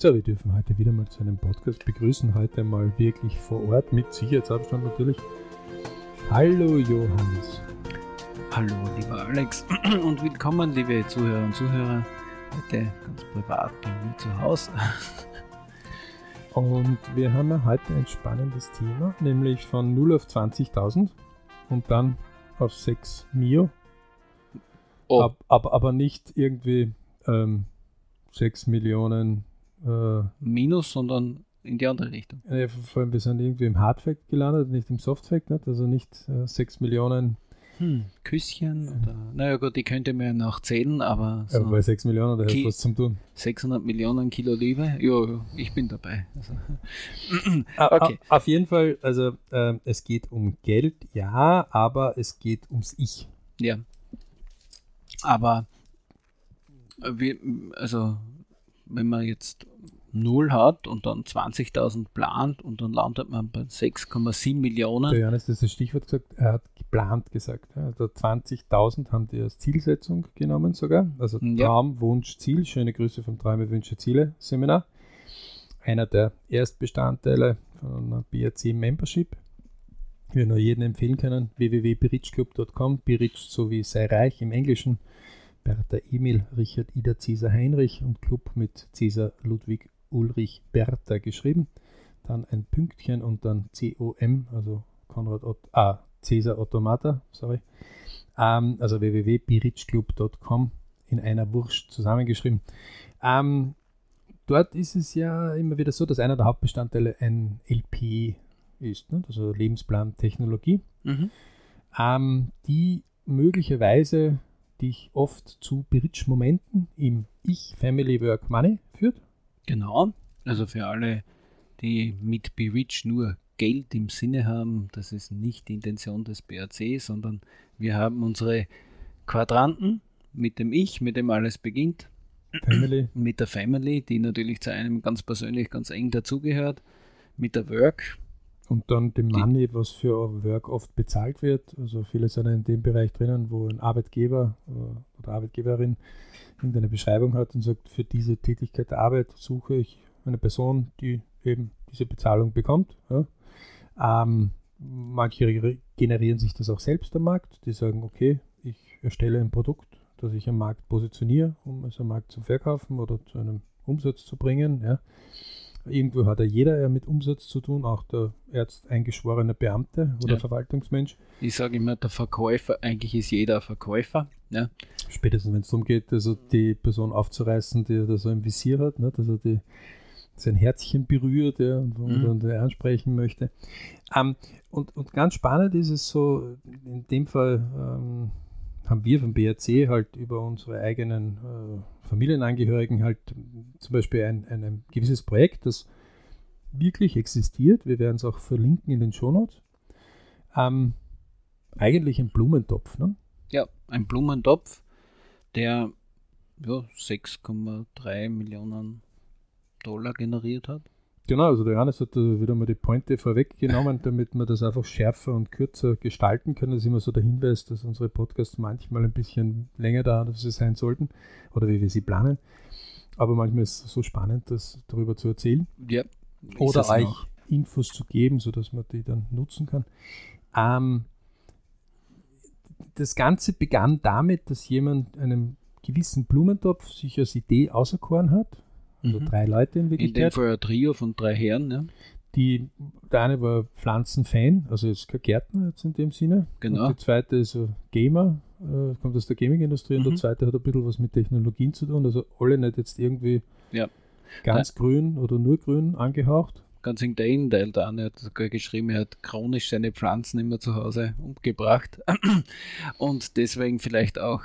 So, wir dürfen heute wieder mal zu einem Podcast begrüßen. Heute mal wirklich vor Ort mit Sicherheitsabstand natürlich. Hallo Johannes. Hallo lieber Alex und willkommen liebe Zuhörer und Zuhörer. Heute ganz privat bei mir zu Hause. Und wir haben ja heute ein spannendes Thema, nämlich von 0 auf 20.000 und dann auf 6 Mio. Oh. Ab, ab, aber nicht irgendwie ähm, 6 Millionen. Äh, Minus, sondern in die andere Richtung. äh, vor allem, wir sind irgendwie im Hardfact gelandet, nicht im Softfact, nicht? also nicht äh, 6 Millionen. Hm, Küsschen oder. Naja, gut, die könnte man ja noch zählen, aber so Aber bei 6 Millionen, da du was zum Tun. 600 Millionen Kilo Liebe, ja, ja, ich bin dabei. Also. Ah, Okay. ah, Auf jeden Fall, also ähm, es geht um Geld, ja, aber es geht ums Ich. Ja. Aber wir, also wenn man jetzt 0 hat und dann 20.000 plant und dann landet man bei 6,7 Der Millionen. Johannes hat das Stichwort gesagt, er hat geplant gesagt. Ja. Also 20.000 haben die als Zielsetzung genommen sogar. Also Ja. Traum, Wunsch, Ziel. Schöne Grüße vom Träume, Wünsche, Ziele Seminar. Einer der Erstbestandteile von einer BRC Membership. Wir nur jedem empfehlen können, www.berichclub.com, Berich sowie sei reich im Englischen, Bertha Emil, Richard Ida Cäsar Heinrich und Club mit Cäsar Ludwig Ulrich Bertha geschrieben. Dann ein Pünktchen und dann COM, also Konrad Ott, ah, Cäsar Automata, sorry. Ähm, also www.birichclub.com in einer Wurst zusammengeschrieben. Ähm, dort ist es ja immer wieder so, dass einer der Hauptbestandteile ein LP ist, ne? also Lebensplan Technologie, Mhm. ähm, die möglicherweise dich oft zu Bridge-Momenten im Ich, Family, Work, Money führt. Genau. Also für alle, die mit Rich nur Geld im Sinne haben, das ist nicht die Intention des BRC, sondern wir haben unsere Quadranten mit dem Ich, mit dem alles beginnt, Family, mit der Family, die natürlich zu einem ganz persönlich ganz eng dazugehört, mit der Work, Und dann dem Money, was für Work oft bezahlt wird. Also viele sind in dem Bereich drinnen, wo ein Arbeitgeber äh, oder Arbeitgeberin irgendeine Beschreibung hat und sagt, für diese Tätigkeit der Arbeit suche ich eine Person, die eben diese Bezahlung bekommt. Ja. Ähm, manche re- generieren sich das auch selbst am Markt. Die sagen, okay, ich erstelle ein Produkt, das ich am Markt positioniere, um es am Markt zu verkaufen oder zu einem Umsatz zu bringen. Ja. Irgendwo hat ja jeder mit Umsatz zu tun, auch der Ärzt eingeschworene Beamte oder Ja. Verwaltungsmensch. Ich sage immer, der Verkäufer, eigentlich ist jeder Verkäufer. Ja? Spätestens wenn es darum geht, also die Person aufzureißen, die er da so im Visier hat, ne, dass er die, sein Herzchen berührt ja, und Mhm. man dann ansprechen möchte. Ähm, und, und ganz spannend ist es so, in dem Fall ähm, haben wir vom BRC halt über unsere eigenen äh, Familienangehörigen halt zum Beispiel ein, ein, ein gewisses Projekt, das wirklich existiert. Wir werden es auch verlinken in den Shownotes. Ähm, eigentlich ein Blumentopf. Ne? ja, ein Blumentopf, der ja, 6,3 Millionen Dollar generiert hat. Genau, also der Johannes hat wieder mal die Pointe vorweggenommen, damit wir das einfach schärfer und kürzer gestalten können. Das ist immer so der Hinweis, dass unsere Podcasts manchmal ein bisschen länger dauern, als sie sein sollten oder wie wir sie planen. Aber manchmal ist es so spannend, das darüber zu erzählen Ja. oder euch auch. Infos zu geben, sodass man die dann nutzen kann. Ähm, das Ganze begann damit, dass jemand einen gewissen Blumentopf sich als Idee auserkoren hat. Also Mhm. drei Leute in In dem Wirklichkeit. Fall ein Trio von drei Herren, ja. Die, der eine war Pflanzenfan, also jetzt kein Gärtner jetzt in dem Sinne. Genau. Und die zweite ist ein Gamer, äh, kommt aus der Gaming-Industrie und der Mhm. zweite hat ein bisschen was mit Technologien zu tun. Also alle nicht jetzt irgendwie Ja. ganz grün oder nur grün angehaucht. Ganz im Gegenteil, der eine hat sogar geschrieben, er hat chronisch seine Pflanzen immer zu Hause umgebracht und deswegen vielleicht auch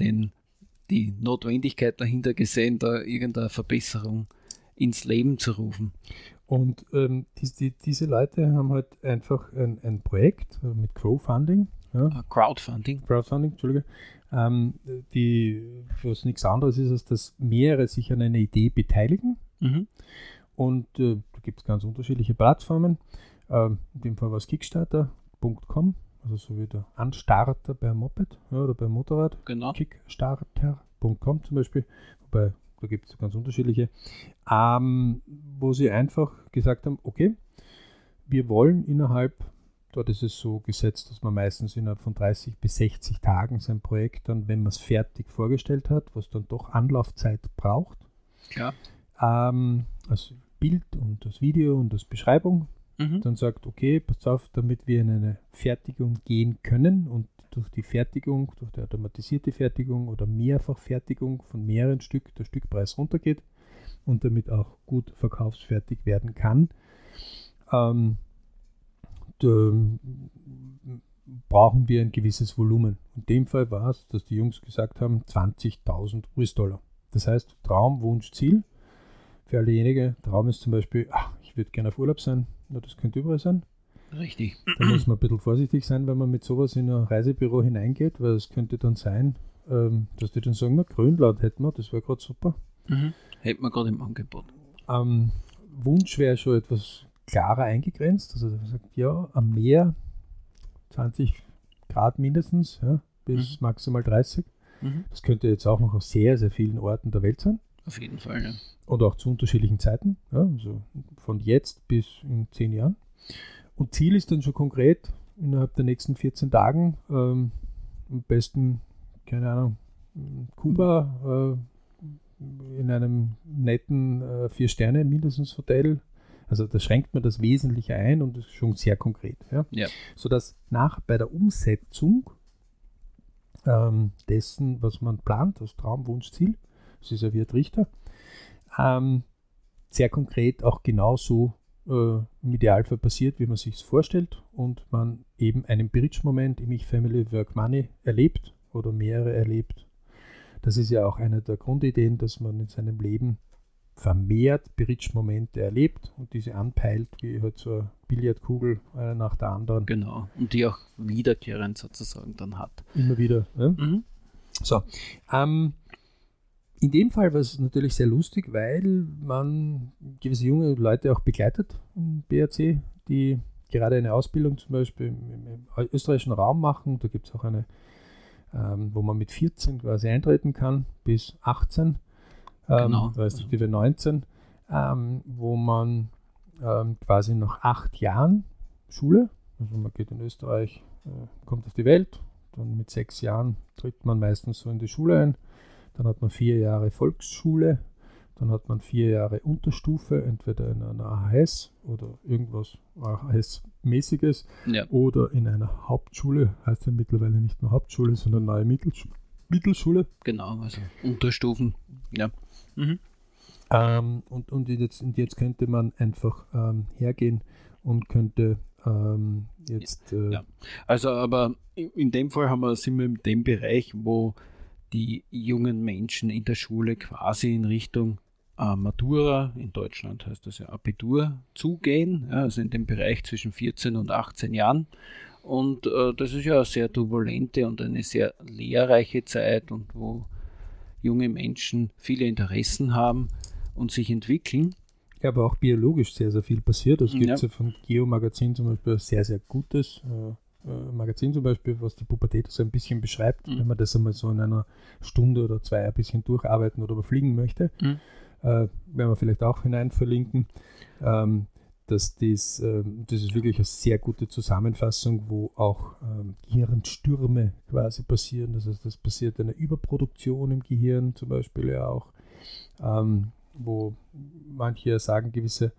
den, die Notwendigkeit dahinter gesehen, da irgendeine Verbesserung ins Leben zu rufen. Und ähm, die, die, diese Leute haben halt einfach ein, ein Projekt äh, mit Crowdfunding, ja, Ah, Crowdfunding. Crowdfunding, Entschuldige, ähm, die, was nichts anderes ist, als dass mehrere sich an einer Idee beteiligen. Mhm. Und äh, da gibt es ganz unterschiedliche Plattformen. Ähm, in dem Fall war es Kickstarter.com, also so wie der Anstarter bei Moped ja, oder beim Motorrad. Genau. Kickstarter.com zum Beispiel. Wobei da gibt es ganz unterschiedliche, ähm, wo sie einfach gesagt haben, okay, wir wollen innerhalb, dort ist es so gesetzt, dass man meistens innerhalb von 30 bis 60 Tagen sein Projekt dann, wenn man es fertig vorgestellt hat, was dann doch Anlaufzeit braucht, Ja. ähm, also Bild und das Video und das Beschreibung, Mhm. dann sagt, okay, pass auf, damit wir in eine Fertigung gehen können und durch die Fertigung, durch die automatisierte Fertigung oder Mehrfachfertigung von mehreren Stück der Stückpreis runtergeht und damit auch gut verkaufsfertig werden kann, ähm, da, brauchen wir ein gewisses Volumen. In dem Fall war es, dass die Jungs gesagt haben, 20.000 US-Dollar. Das heißt, Traum, Wunsch, Ziel. Für alle jenigen, Traum ist zum Beispiel, ach, würde gerne auf Urlaub sein. Na, das könnte überall sein. Richtig. Da muss man ein bisschen vorsichtig sein, wenn man mit sowas in ein Reisebüro hineingeht, weil es könnte dann sein, ähm, dass die dann sagen, na, Grönland hätten wir, das wäre gerade super. Mhm. Hätten wir gerade im Angebot. Ähm, Wunsch wäre schon etwas klarer eingegrenzt. Also er sagt, ja, am Meer 20 Grad mindestens, ja, bis maximal 30. Mhm. Das könnte jetzt auch noch auf sehr, sehr vielen Orten der Welt sein. Auf jeden Fall, ja. Und auch zu unterschiedlichen Zeiten. Ja, also von jetzt bis in 10 Jahren. Und Ziel ist dann schon konkret, innerhalb der nächsten 14 Tagen ähm, am besten, keine Ahnung, Kuba äh, in einem netten äh, Vier-Sterne mindestens Hotel. Also da schränkt man das Wesentliche ein und ist schon sehr konkret. Ja? Ja. Sodass nach bei der Umsetzung ähm, dessen, was man plant, das Traum, Wunsch, Ziel, das ist ja wie ein Trichter, ähm, sehr konkret auch genauso äh, im Idealfall passiert, wie man sich es vorstellt und man eben einen Bridge-Moment im Ich Family Work Money erlebt oder mehrere erlebt. Das ist ja auch eine der Grundideen, dass man in seinem Leben vermehrt Bridge-Momente erlebt und diese anpeilt, wie halt so eine Billardkugel, eine nach der anderen, Genau. Und die auch wiederkehrend sozusagen dann hat. immer wieder. Ja? Mhm. So, ähm, in dem Fall war es natürlich sehr lustig, weil man gewisse junge Leute auch begleitet im BRC, die gerade eine Ausbildung zum Beispiel im, im österreichischen Raum machen. Da gibt es auch eine, ähm, wo man mit 14 quasi eintreten kann, bis 18, ähm, Genau. respektive 19, ähm, wo man ähm, quasi nach acht Jahren Schule, also man geht in Österreich, äh, kommt auf die Welt, dann mit sechs Jahren tritt man meistens so in die Schule ein. Dann hat man vier Jahre Volksschule. Dann hat man vier Jahre Unterstufe, entweder in einer AHS oder irgendwas AHS-mäßiges Ja. oder in einer Hauptschule. Heißt ja mittlerweile nicht mehr Hauptschule, sondern neue Mittelsch Mittelschule. Genau, also Unterstufen. Ja. Mhm. Ähm, und, und, jetzt, und jetzt könnte man einfach ähm, hergehen und könnte ähm, jetzt. Äh, Ja. Also, aber in in dem Fall haben wir, sind wir in dem Bereich, wo die jungen Menschen in der Schule quasi in Richtung äh, Matura, in Deutschland heißt das ja Abitur, zugehen, ja, also in dem Bereich zwischen 14 und 18 Jahren. Und äh, das ist ja eine sehr turbulente und eine sehr lehrreiche Zeit und wo junge Menschen viele Interessen haben und sich entwickeln. Ja, aber auch biologisch sehr, sehr viel passiert. Es gibt Ja. ja von Geo Magazin zum Beispiel ein sehr, sehr gutes äh, äh, Magazin zum Beispiel, was die Pubertät so ein bisschen beschreibt, Mhm. wenn man das einmal so in einer Stunde oder zwei ein bisschen durcharbeiten oder überfliegen möchte. Mhm. Äh, werden wir vielleicht auch hinein verlinken. Ähm, dass dies, ähm, das ist wirklich eine sehr gute Zusammenfassung, wo auch ähm, Gehirnstürme quasi passieren. Das heißt, es passiert eine Überproduktion im Gehirn zum Beispiel ja auch, ähm, wo manche sagen, gewisse,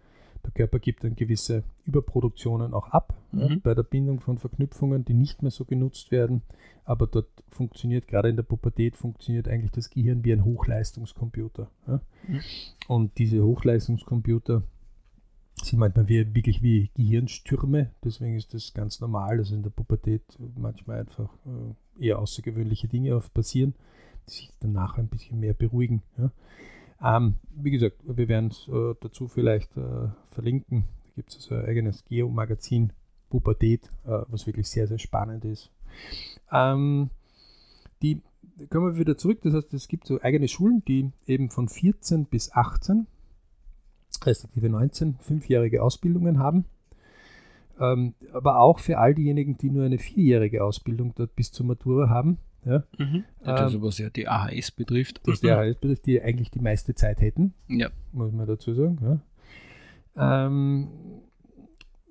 der Körper gibt dann gewisse Überproduktionen auch ab ja, Mhm. bei der Bindung von Verknüpfungen, die nicht mehr so genutzt werden. Aber dort funktioniert, gerade in der Pubertät, funktioniert eigentlich das Gehirn wie ein Hochleistungskomputer. Ja? Mhm. Und diese Hochleistungskomputer sind manchmal wie, wirklich wie Gehirnstürme. Deswegen ist das ganz normal, dass in der Pubertät manchmal einfach äh, eher außergewöhnliche Dinge oft passieren, die sich danach ein bisschen mehr beruhigen. Ja? Ähm, wie gesagt, wir werden es äh, dazu vielleicht äh, verlinken. Da gibt es also ein eigenes Geo-Magazin Pubertät, äh, was wirklich sehr, sehr spannend ist. Ähm, die kommen wir wieder zurück. Das heißt, es gibt so eigene Schulen, die eben von 14 bis 18, respektive 19, fünfjährige Ausbildungen haben. Ähm, aber auch für all diejenigen, die nur eine vierjährige Ausbildung dort bis zur Matura haben, Ja? Mhm. Ähm, also was ja die AHS betrifft. Das die AHS betrifft, die eigentlich die meiste Zeit hätten, Ja. muss man dazu sagen. Ja? Ähm,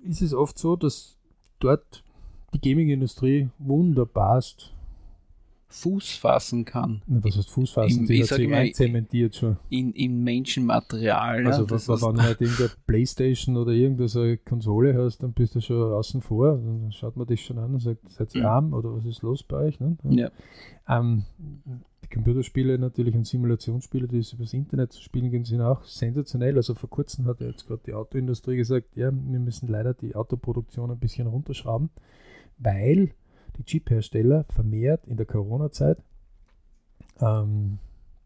ist es oft so, dass dort die Gaming-Industrie wunderbarst, Fuß fassen kann was heißt Fußfassen, Im- die hat sich mal, einzementiert schon. in, in Menschenmaterial. Also ja, was, wenn du halt irgendeine Playstation oder irgendeine so eine Konsole hast, dann bist du schon außen vor. Dann schaut man dich schon an und sagt, seid ihr Mhm. arm oder was ist los bei euch? Ne? ja. Ähm, die Computerspiele natürlich und Simulationsspiele, die es übers Internet zu spielen gehen, sind auch sensationell. Also vor kurzem hat ja jetzt gerade die Autoindustrie gesagt, ja, wir müssen leider die Autoproduktion ein bisschen runterschrauben, weil die Chip-Hersteller vermehrt in der Corona-Zeit ähm,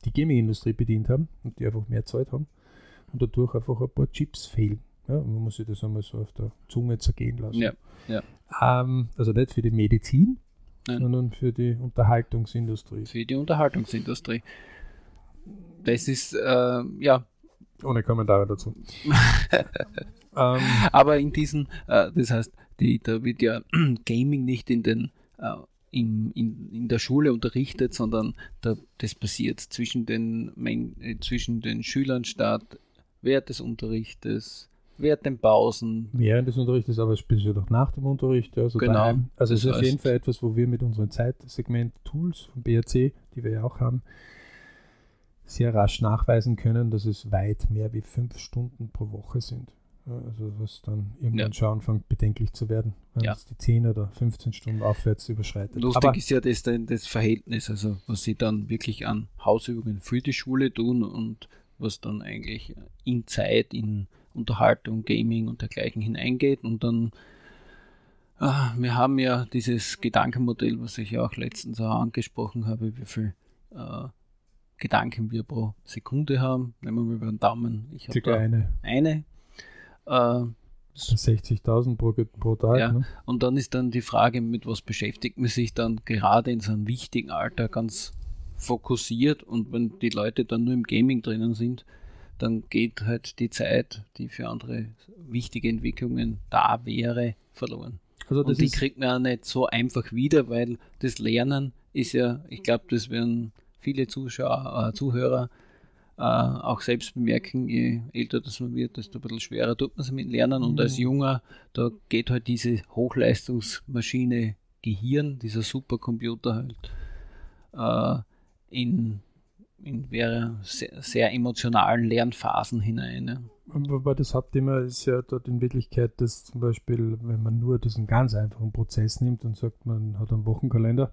die Gaming-Industrie bedient haben und die einfach mehr Zeit haben und dadurch einfach ein paar Chips fehlen. Ja, man muss sich das einmal so auf der Zunge zergehen lassen. Ja, ja. Ähm, also nicht für die Medizin, Nein. sondern für die Unterhaltungsindustrie. für die Unterhaltungsindustrie. Das ist, äh, ja, Ohne Kommentare dazu. ähm, aber in diesen, äh, das heißt, die, da wird ja Gaming nicht in den äh, in, in, in der Schule unterrichtet, sondern da, das passiert zwischen den, Men äh, zwischen den Schülern statt, während des Unterrichtes, während den Pausen. während des Unterrichtes, aber ja doch nach dem Unterricht. Also Genau. daheim. Also es ist auf jeden Fall etwas, wo wir mit unseren Zeitsegment-Tools vom BRC, die wir ja auch haben, sehr rasch nachweisen können, dass es weit mehr wie fünf Stunden pro Woche sind. Also was dann irgendwann Ja. schon anfängt bedenklich zu werden, wenn Ja. es die 10 oder 15 Stunden aufwärts überschreitet. Lustig Aber ist ja das, dann das Verhältnis, also was sie dann wirklich an Hausübungen für die Schule tun und was dann eigentlich in Zeit, in Unterhaltung, Gaming und dergleichen hineingeht. Und dann, ah, wir haben ja dieses Gedankenmodell, was ich ja auch letztens auch angesprochen habe, wie viel äh, Gedanken wir pro Sekunde haben. Nehmen wir mal über den Daumen. Ich habe eine eine. Äh, 60.000 pro, pro Tag. Ja. Ne? und dann ist dann die Frage, mit was beschäftigt man sich dann gerade in so einem wichtigen Alter ganz fokussiert und wenn die Leute dann nur im Gaming drinnen sind, dann geht halt die Zeit, die für andere wichtige Entwicklungen da wäre, verloren. Also und die kriegt man ja nicht so einfach wieder, weil das Lernen ist ja, ich glaube, das werden viele Zuschauer, äh, Zuhörer äh, auch selbst bemerken, je älter das man wird, desto ein bisschen schwerer tut man es mit Lernen. Und als Mhm. Junger, da geht halt diese Hochleistungsmaschine Gehirn, dieser Supercomputer halt, äh, in, in sehr, sehr emotionalen Lernphasen hinein. Ja. Aber das Hauptthema ist ja dort in Wirklichkeit, dass zum Beispiel, wenn man nur diesen ganz einfachen Prozess nimmt und sagt, man hat einen Wochenkalender,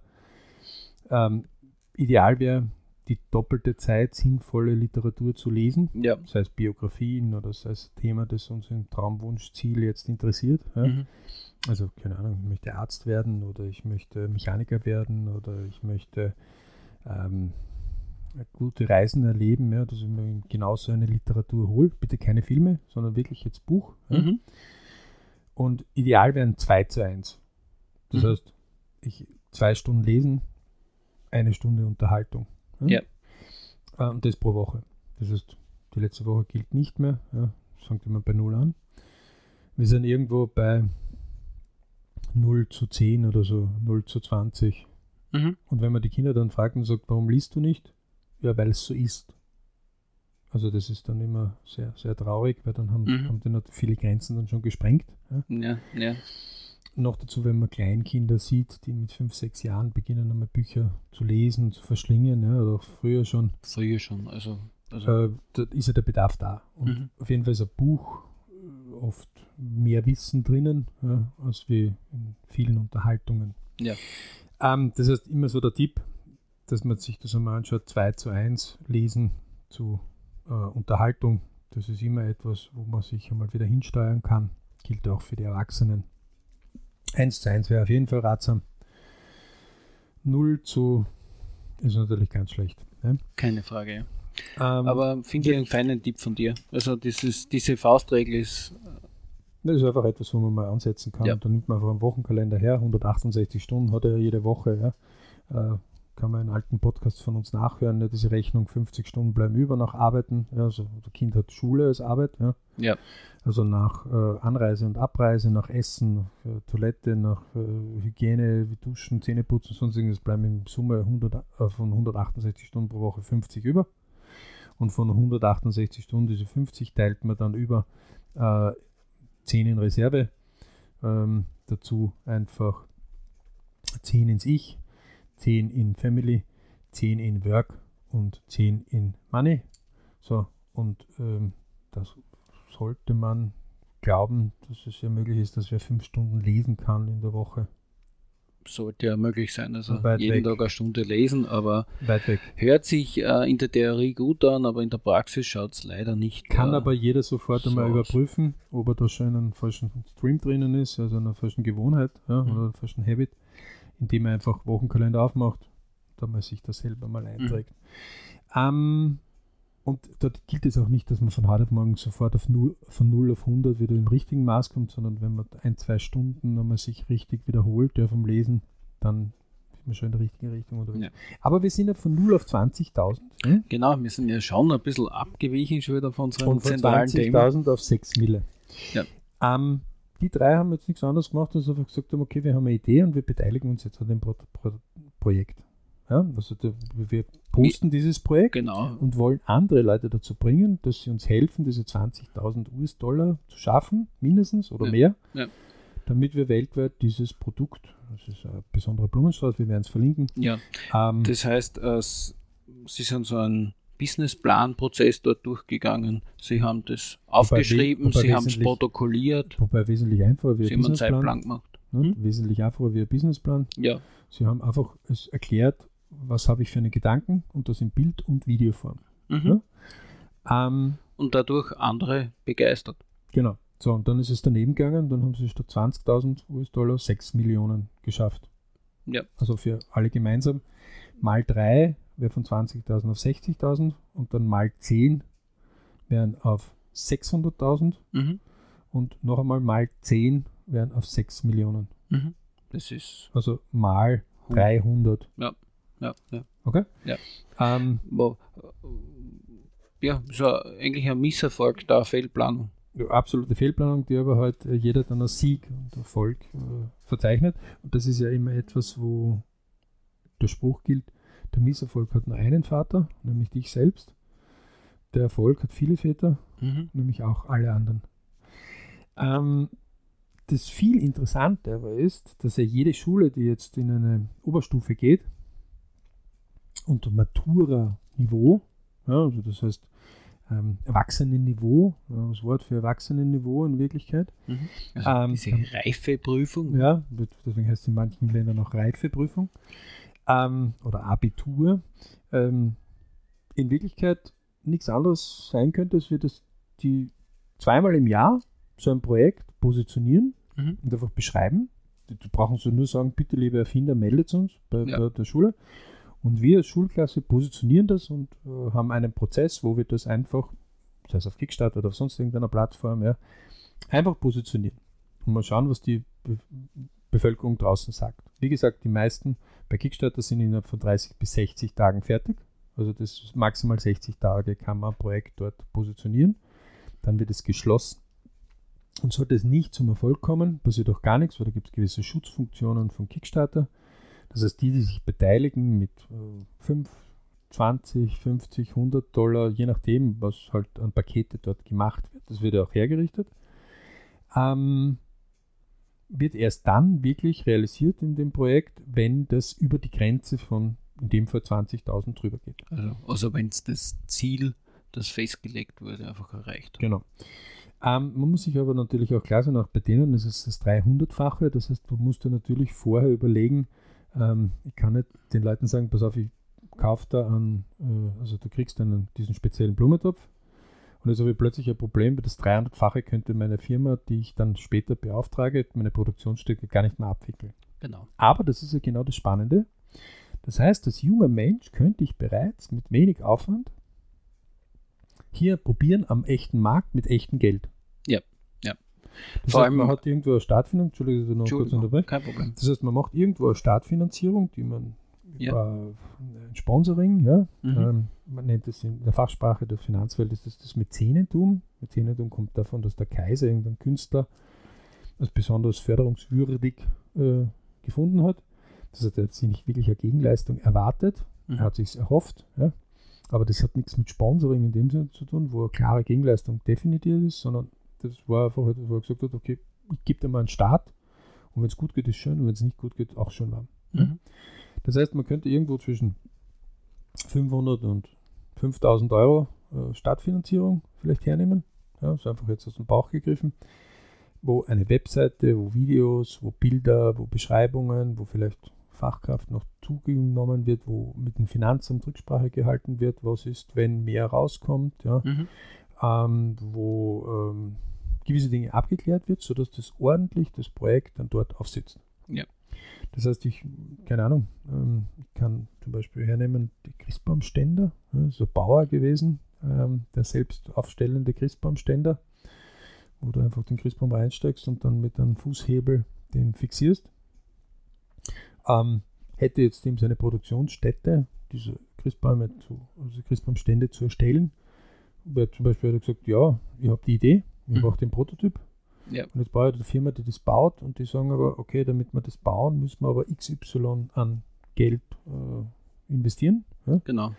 ähm, ideal wäre, die doppelte Zeit sinnvolle Literatur zu lesen, Ja. sei es Biografien oder sei es Thema, das uns im Traumwunschziel jetzt interessiert. Ja? Mhm. Also, keine Ahnung, ich möchte Arzt werden oder ich möchte Mechaniker werden oder ich möchte ähm, gute Reisen erleben, ja, dass ich mir genauso eine Literatur hole. Bitte keine Filme, sondern wirklich jetzt Buch. Mhm. Und ideal wären 2 zu 1. Das Mhm. heißt, ich zwei Stunden lesen, eine Stunde Unterhaltung. Ja. Äh, Und das pro Woche. Das heißt, die letzte Woche gilt nicht mehr. Ja. Das fängt immer bei 0 an. Wir sind irgendwo bei 0 zu 10 oder so, 0 zu 20. Mhm. Und wenn man die Kinder dann fragt und sagt, warum liest du nicht? Ja, weil es so ist. Also das ist dann immer sehr, sehr traurig, weil dann haben, Mhm. haben die noch viele Grenzen dann schon gesprengt. Ja. Ja, ja. Noch dazu, wenn man Kleinkinder sieht, die mit 5, 6 Jahren beginnen, einmal Bücher zu lesen, zu verschlingen, ja, oder auch früher schon, Früher schon. Also, also äh, da ist ja der Bedarf da. Und Mhm. auf jeden Fall ist ein Buch äh, oft mehr Wissen drinnen, ja, als wie in vielen Unterhaltungen. Ja. Ähm, das heißt, immer so der Tipp, dass man sich das einmal anschaut, 2 zu 1 lesen zu äh, Unterhaltung. Das ist immer etwas, wo man sich einmal wieder hinsteuern kann. Gilt auch für die Erwachsenen. 1 zu 1 wäre auf jeden Fall ratsam. 0 zu ist natürlich ganz schlecht. Ne? keine Frage. Ja. Ähm, Aber finde ich einen feinen Tipp von dir. Also dieses, diese Faustregel ist Das ist einfach etwas, wo man mal ansetzen kann. Ja. Dann nimmt man einfach einen Wochenkalender her, 168 Stunden hat er jede Woche. Ja. Äh, kann man in alten Podcasts von uns nachhören, ja, diese Rechnung 50 Stunden bleiben über nach Arbeiten. Ja, also das Kind hat Schule als Arbeit. Ja. Ja. Also nach äh, Anreise und Abreise, nach Essen, nach äh, Toilette, nach äh, Hygiene, wie Duschen, Zähneputzen, sonst irgendwas bleiben in Summe 100, äh, von 168 Stunden pro Woche 50 über. Und von 168 Stunden, diese 50 teilt man dann über äh, 10 in Reserve. Ähm, dazu einfach 10 ins Ich, 10 in Family, 10 in Work und 10 in Money. So, und ähm, das sollte man glauben, dass es ja möglich ist, dass wer 5 Stunden lesen kann in der Woche. Sollte ja möglich sein. Also jeden weg. Tag eine Stunde lesen, aber Weit weg. hört sich äh, in der Theorie gut an, aber in der Praxis schaut es leider nicht. Kann äh, aber jeder sofort so einmal überprüfen, ob er da schon in einem falschen Stream drinnen ist, also einer falschen Gewohnheit ja, Mhm. oder einem falschen Habit, indem er einfach Wochenkalender aufmacht, da man sich das selber Mhm. mal einträgt. Ähm, und dort gilt es auch nicht, dass man von heute auf morgen sofort auf 0, von 0 auf 100 wieder im richtigen Maß kommt, sondern wenn man ein, zwei Stunden nochmal sich richtig wiederholt ja, vom Lesen, dann ist man schon in der richtigen Richtung unterwegs. Ja. Aber wir sind ja von 0 auf 20.000. Hm? Genau, wir sind ja schon ein bisschen abgewichen schon wieder von unserem Und von zentralen Thema. 20.000 auf 6 Mille. Ja. Ähm, die drei haben jetzt nichts anderes gemacht, als einfach gesagt haben, okay, wir haben eine Idee und wir beteiligen uns jetzt an dem Pro Pro Projekt. Ja, also der, wir posten dieses Projekt Genau. und wollen andere Leute dazu bringen, dass sie uns helfen, diese 20.000 US-Dollar zu schaffen, mindestens oder Ja. mehr, Ja. damit wir weltweit dieses Produkt, das ist ein besonderer Blumenstrauß, wir werden es verlinken, Ja, ähm, das heißt, äh, Sie sind so einen Businessplan-Prozess dort durchgegangen. Sie haben das aufgeschrieben, wobei Sie haben es protokolliert, wobei wesentlich einfacher wie Sie ein haben einen. Zeitplan gemacht. Ne? Hm? Wesentlich einfacher wie ein Businessplan. Ja, Sie haben einfach es erklärt, was habe ich für einen Gedanken und das in Bild- und Videoform. mhm. Ja. Ähm, und dadurch andere begeistert. genau. So, und dann ist es daneben gegangen, dann haben sie statt 20.000 US-Dollar 6 Millionen geschafft. Ja. Also für alle gemeinsam. Mal 3 wäre von 20.000 auf 60.000 und dann mal 10 wären auf 600.000 Mhm. und noch einmal mal 10 wären auf 6 Millionen. Mhm. Das ist Also mal 300. ja, ja. Okay? Ja. Ähm, äh, ja, so eigentlich ein Misserfolg der Fehlplanung. Ja, absolute Fehlplanung, die aber halt äh, jeder dann als Sieg und Erfolg äh, verzeichnet. Und das ist ja immer etwas, wo der Spruch gilt, der Misserfolg hat nur einen Vater, nämlich dich selbst. Der Erfolg hat viele Väter, Mhm. nämlich auch alle anderen. Ähm, das viel Interessante aber ist, dass ja jede Schule, die jetzt in eine Oberstufe geht, unter Matura-Niveau, ja, also das heißt ähm, Erwachsenenniveau, ja, das Wort für Erwachsenenniveau in Wirklichkeit, Mhm. Also Ähm, diese dann- Reifeprüfung. ja, deswegen heißt es in manchen Ländern auch Reifeprüfung ähm, oder Abitur. Ähm, in Wirklichkeit nichts anderes sein könnte, als wir das die zweimal im Jahr so ein Projekt positionieren Mhm. und einfach beschreiben. Die, die brauchen so nur sagen, bitte liebe Erfinder, meldet uns bei, Ja. bei der Schule. Und wir als Schulklasse positionieren das und äh, haben einen Prozess, wo wir das einfach, sei es auf Kickstarter oder auf sonst irgendeiner Plattform, ja, einfach positionieren. Und mal schauen, was die Be Bevölkerung draußen sagt. Wie gesagt, die meisten bei Kickstarter sind innerhalb von 30 bis 60 Tagen fertig. Also das maximal 60 Tage kann man ein Projekt dort positionieren. Dann wird es geschlossen. Und sollte es nicht zum Erfolg kommen, passiert auch gar nichts, weil da gibt es gewisse Schutzfunktionen von Kickstarter. Das heißt, die, die sich beteiligen mit äh, 5, 20, 50, 100 Dollar, je nachdem, was halt an Pakete dort gemacht wird, das wird ja auch hergerichtet, ähm, wird erst dann wirklich realisiert in dem Projekt, wenn das über die Grenze von in dem Fall 20.000 drüber geht. Also, also wenn es das Ziel, das festgelegt wurde, einfach erreicht. Genau. Ähm, man muss sich aber natürlich auch klar sein, auch bei denen ist es das 300-fache. Das heißt, du musst dir natürlich vorher überlegen, ähm, ich kann nicht den Leuten sagen, pass auf, ich kaufe da an, äh, also du kriegst dann diesen speziellen Blumentopf und jetzt habe ich plötzlich ein Problem, weil das 300-fache könnte meine Firma, die ich dann später beauftrage, meine Produktionsstücke gar nicht mehr abwickeln. Genau. Aber das ist ja genau das Spannende. Das heißt, als junger Mensch könnte ich bereits mit wenig Aufwand hier probieren am echten Markt mit echtem Geld. Ja, ja. Das Vor heißt, allem- man hat irgendwo eine Startfinanzierung, Entschuldigung, dass ich noch kurz unterbreche. kein Problem. Das heißt, man macht irgendwo eine Startfinanzierung, die man ja. ein Sponsoring, ja. Mhm. Ähm, man nennt es in der Fachsprache der Finanzwelt ist das das Mäzenentum. Mäzenentum kommt davon, dass der Kaiser irgendein Künstler als besonders förderungswürdig äh, gefunden hat. Das heißt, er hat sich nicht wirklich eine Gegenleistung erwartet, mhm. er hat sich erhofft, ja. aber das hat nichts mit Sponsoring in dem Sinne zu tun, wo eine klare Gegenleistung definiert ist, sondern das war einfach, wo er gesagt hat, okay, ich gebe dir mal einen Start und wenn es gut geht, ist schön und wenn es nicht gut geht, auch schön warm. Mhm. Das heißt, man könnte irgendwo zwischen 500 und 5000 Euro äh, Startfinanzierung vielleicht hernehmen. Ja, ist einfach jetzt aus dem Bauch gegriffen. Wo eine Webseite, wo Videos, wo Bilder, wo Beschreibungen, wo vielleicht Fachkraft noch zugenommen wird, wo mit dem Finanzamt Rücksprache gehalten wird, was ist, wenn mehr rauskommt, ja, mhm. ähm, wo ähm, gewisse Dinge abgeklärt wird, sodass das ordentlich das Projekt dann dort aufsitzt. Ja. Das heißt, ich, keine Ahnung, ähm, ich kann zum Beispiel hernehmen, die Christbaumständer, ja, so Bauer gewesen, ähm, der selbst aufstellende Christbaumständer, wo du einfach den Christbaum reinsteckst und dann mit einem Fußhebel den fixierst. Ähm, hätte jetzt ihm seine Produktionsstätte, diese Christbäume zu, also Christbaumstände zu erstellen, wäre zum Beispiel hat er gesagt, ja, ich habe die Idee, ich mhm. brauche den Prototyp, ja. Und jetzt ich eine Firma, die das baut und die sagen aber, okay, damit wir das bauen, müssen wir aber XY an Geld äh, investieren. Ja? Genau.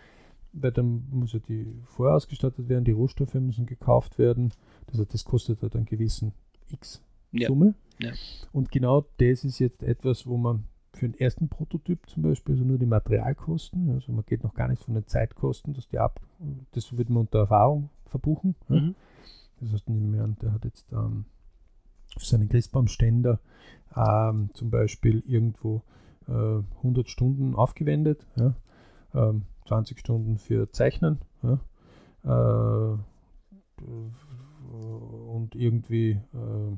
Weil dann muss ja die vorher ausgestattet werden, die Rohstoffe müssen gekauft werden. Das heißt, das kostet halt einen gewissen X-Summe. Ja. Ja. Und genau das ist jetzt etwas, wo man für den ersten Prototyp zum Beispiel, also nur die Materialkosten, also man geht noch gar nicht von den Zeitkosten, dass die ab, das wird man unter Erfahrung verbuchen. Mhm. Das heißt, nehmen wir an, der hat jetzt ähm, auf seinen Christbaumständer ähm, zum Beispiel irgendwo äh, 100 Stunden aufgewendet, ja, ähm, 20 Stunden für Zeichnen ja, äh, und irgendwie äh,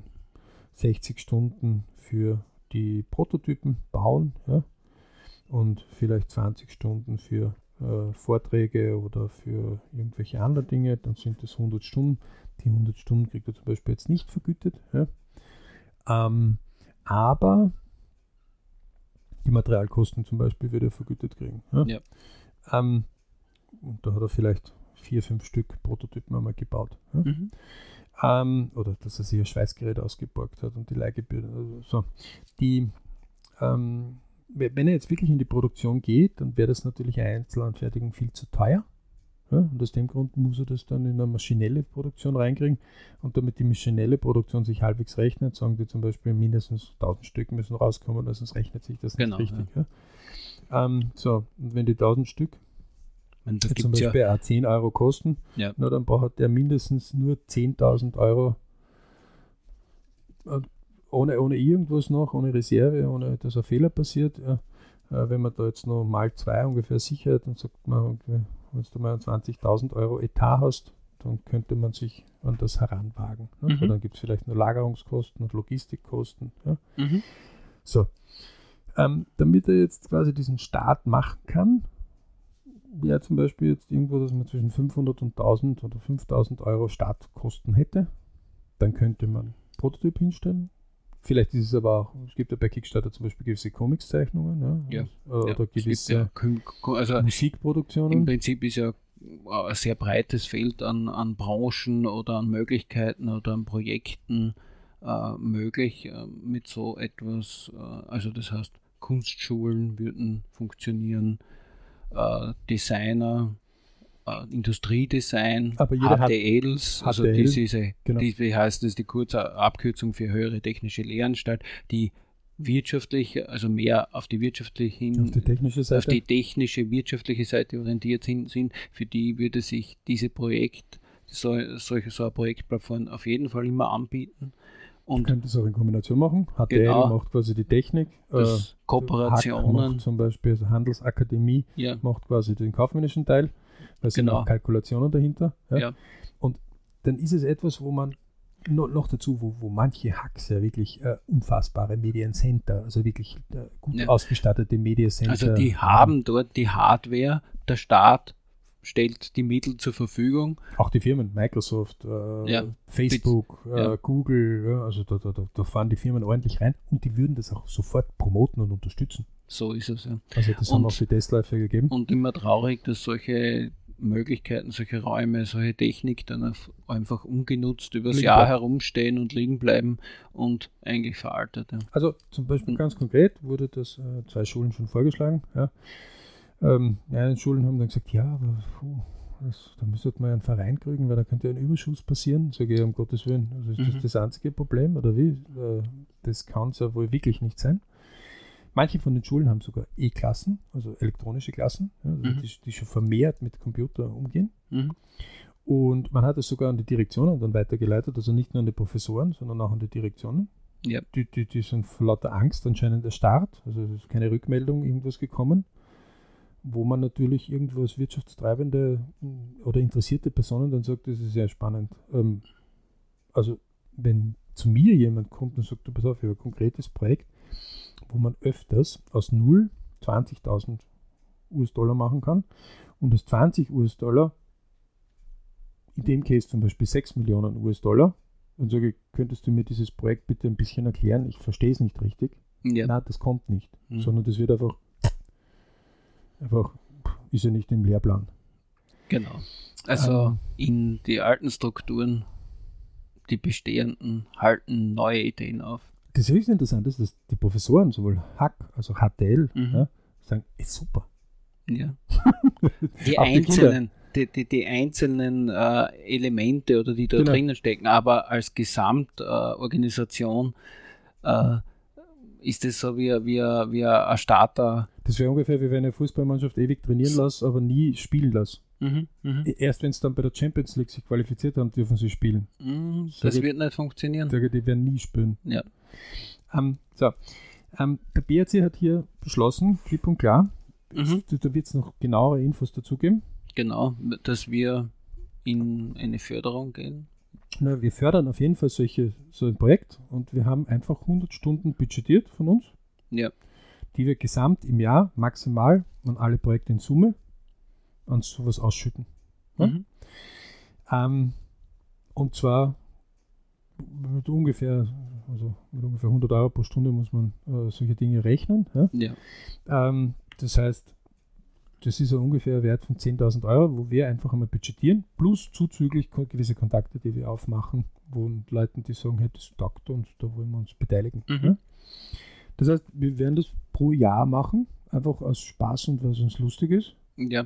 60 Stunden für die Prototypen bauen ja, und vielleicht 20 Stunden für äh, Vorträge oder für irgendwelche anderen Dinge, dann sind das 100 Stunden. Die 100 Stunden kriegt er zum Beispiel jetzt nicht vergütet. Ja. Ähm, aber die Materialkosten zum Beispiel wird er vergütet kriegen. Ja? ja. Ähm, und da hat er vielleicht vier, fünf Stück Prototypen einmal gebaut. Ja? Mhm. Ähm, oder dass er sich ein Schweißgerät ausgeborgt hat und die Leihgebühr. Also so. Die, ähm, wenn er jetzt wirklich in die Produktion geht, dann wäre das natürlich eine Einzelanfertigung viel zu teuer. Ja, und aus dem Grund muss er das dann in eine maschinelle Produktion reinkriegen. Und damit die maschinelle Produktion sich halbwegs rechnet, sagen die zum Beispiel mindestens 1000 Stück müssen rauskommen, sonst rechnet sich das genau, nicht richtig. Ja. Ja. Ähm, so, und wenn die 1000 Stück meine, zum Beispiel ja. 10 Euro kosten, ja. na, dann braucht der mindestens nur 10.000 Euro äh, ohne, ohne irgendwas noch, ohne Reserve, ohne dass ein Fehler passiert. Ja. Äh, wenn man da jetzt noch mal zwei ungefähr sichert, dann sagt man, wenn du mal 20.000 Euro Etat hast, dann könnte man sich an das heranwagen. Ne? Mhm. dann gibt es vielleicht nur Lagerungskosten und Logistikkosten. Ja? Mhm. So. Ähm, damit er jetzt quasi diesen Start machen kann, wäre zum Beispiel jetzt irgendwo, dass man zwischen 500 und 1000 oder 5000 Euro Startkosten hätte. Dann könnte man Prototyp hinstellen, Vielleicht ist es aber auch, es gibt ja bei Kickstarter zum Beispiel gewisse Comics-Zeichnungen ja? ja. oder ja, gewisse ja, also Musikproduktionen. Im Prinzip ist ja ein sehr breites Feld an, an Branchen oder an Möglichkeiten oder an Projekten äh, möglich äh, mit so etwas. Äh, also das heißt, Kunstschulen würden funktionieren, äh, Designer, Industriedesign, Aber HTLs, hat, also HTL, diese, genau. die, wie heißt das, die kurze Abkürzung für höhere technische Lehranstalt, die wirtschaftlich, also mehr auf die wirtschaftliche hin, auf die technische Seite, auf die technische, wirtschaftliche Seite orientiert sind, für die würde sich diese Projekt, so, solche so eine Projektplattform auf jeden Fall immer anbieten. Und Man könnte es auch in Kombination machen. HTL genau, macht quasi die Technik. Äh, Kooperationen. zum Beispiel also Handelsakademie ja. macht quasi den kaufmännischen Teil. Da sind genau. auch Kalkulationen dahinter. Ja? ja? Und dann ist es etwas, wo man noch, noch dazu, wo, wo manche Hacks ja wirklich äh, unfassbare Mediencenter, also wirklich äh, gut ja. ausgestattete Mediencenter. Also die haben dort die Hardware, der Staat stellt die Mittel zur Verfügung. Auch die Firmen, Microsoft, äh, ja. Facebook, äh, ja. Google, also da, da, da, fahren die Firmen ordentlich rein und die würden das auch sofort promoten und unterstützen. So ist es, ja. Also das und, haben auch die Testläufe gegeben. Und immer traurig, dass solche Möglichkeiten, solche Räume, solche Technik dann einfach ungenutzt übers liegen Jahr bleiben. herumstehen und liegen bleiben und eigentlich veraltet. Ja. Also zum Beispiel und, ganz konkret wurde das äh, zwei Schulen schon vorgeschlagen. Ja. Ähm, ja, Schulen haben dann gesagt, ja, aber puh, das, da müsste man ja einen Verein kriegen, weil da könnte ja ein Überschuss passieren. Sage ich, um Gottes Willen, also ist mhm. das das einzige Problem oder wie? Äh, das kann es ja wohl wirklich nicht sein. Manche von den Schulen haben sogar E-Klassen, also elektronische Klassen, also mhm. die, die, schon vermehrt mit Computer umgehen. Mhm. Und man hat es sogar an die Direktionen dann weitergeleitet, also nicht nur an die Professoren, sondern auch an die Direktionen. Ja. Die, die, die sind vor lauter Angst anscheinend erstarrt, also es ist keine Rückmeldung irgendwas gekommen, wo man natürlich irgendwo als wirtschaftstreibende oder interessierte Personen dann sagt, das ist sehr spannend. Ähm, also wenn zu mir jemand kommt und sagt, du pass auf, ich habe ein konkretes Projekt, wo man öfters aus 0 20.000 US-Dollar machen kann und aus 20 US-Dollar, in dem Case zum Beispiel 6 Millionen US-Dollar, und sage ich, könntest du mir dieses Projekt bitte ein bisschen erklären? Ich verstehe es nicht richtig. Ja. Nein, das kommt nicht, mhm. sondern das wird einfach, einfach, ist ja nicht im Lehrplan. Genau. Also ähm, in die alten Strukturen, die bestehenden, halten neue Ideen auf das höchst interessant ist, dass die Professoren, sowohl Hack, also HTL, mhm. ja, sagen, ist super. Ja. Die einzelnen, die, die, die, einzelnen äh, Elemente oder die da genau. drinnen stecken, aber als Gesamtorganisation äh, ist es so wie, wie, wie ein Starter. Das wäre ungefähr wie wenn eine Fußballmannschaft ewig trainieren lässt, aber nie spielen lässt. Mhm, mh. Erst wenn es dann bei der Champions League sich qualifiziert haben, dürfen sie spielen. Mhm, das wird nicht funktionieren. Sage, die werden nie spielen. Ja. Ähm, so. Ähm, der BRC hat hier beschlossen, klipp und klar, mhm. da wird es noch genauere Infos dazu geben. Genau, dass wir in eine Förderung gehen. Na, wir fördern auf jeden Fall solche, so ein Projekt und wir haben einfach 100 Stunden budgetiert von uns, ja. die wir gesamt im Jahr maximal an alle Projekte in Summe an sowas ausschütten. Ja? Mhm. Ähm, und zwar mit ungefähr, also mit ungefähr 100 Euro pro Stunde muss man äh, solche Dinge rechnen. Ja? ja. Ähm, das heißt, das ist ein ungefähr Wert von 10.000 Euro, wo wir einfach einmal budgetieren, plus zuzüglich gewisse Kontakte, die wir aufmachen, wo Leuten, die sagen, hey, das taugt uns, da wollen wir uns beteiligen. Mhm. Ja? Das heißt, wir werden das pro Jahr machen, einfach aus Spaß und weil es uns lustig ist. Ja.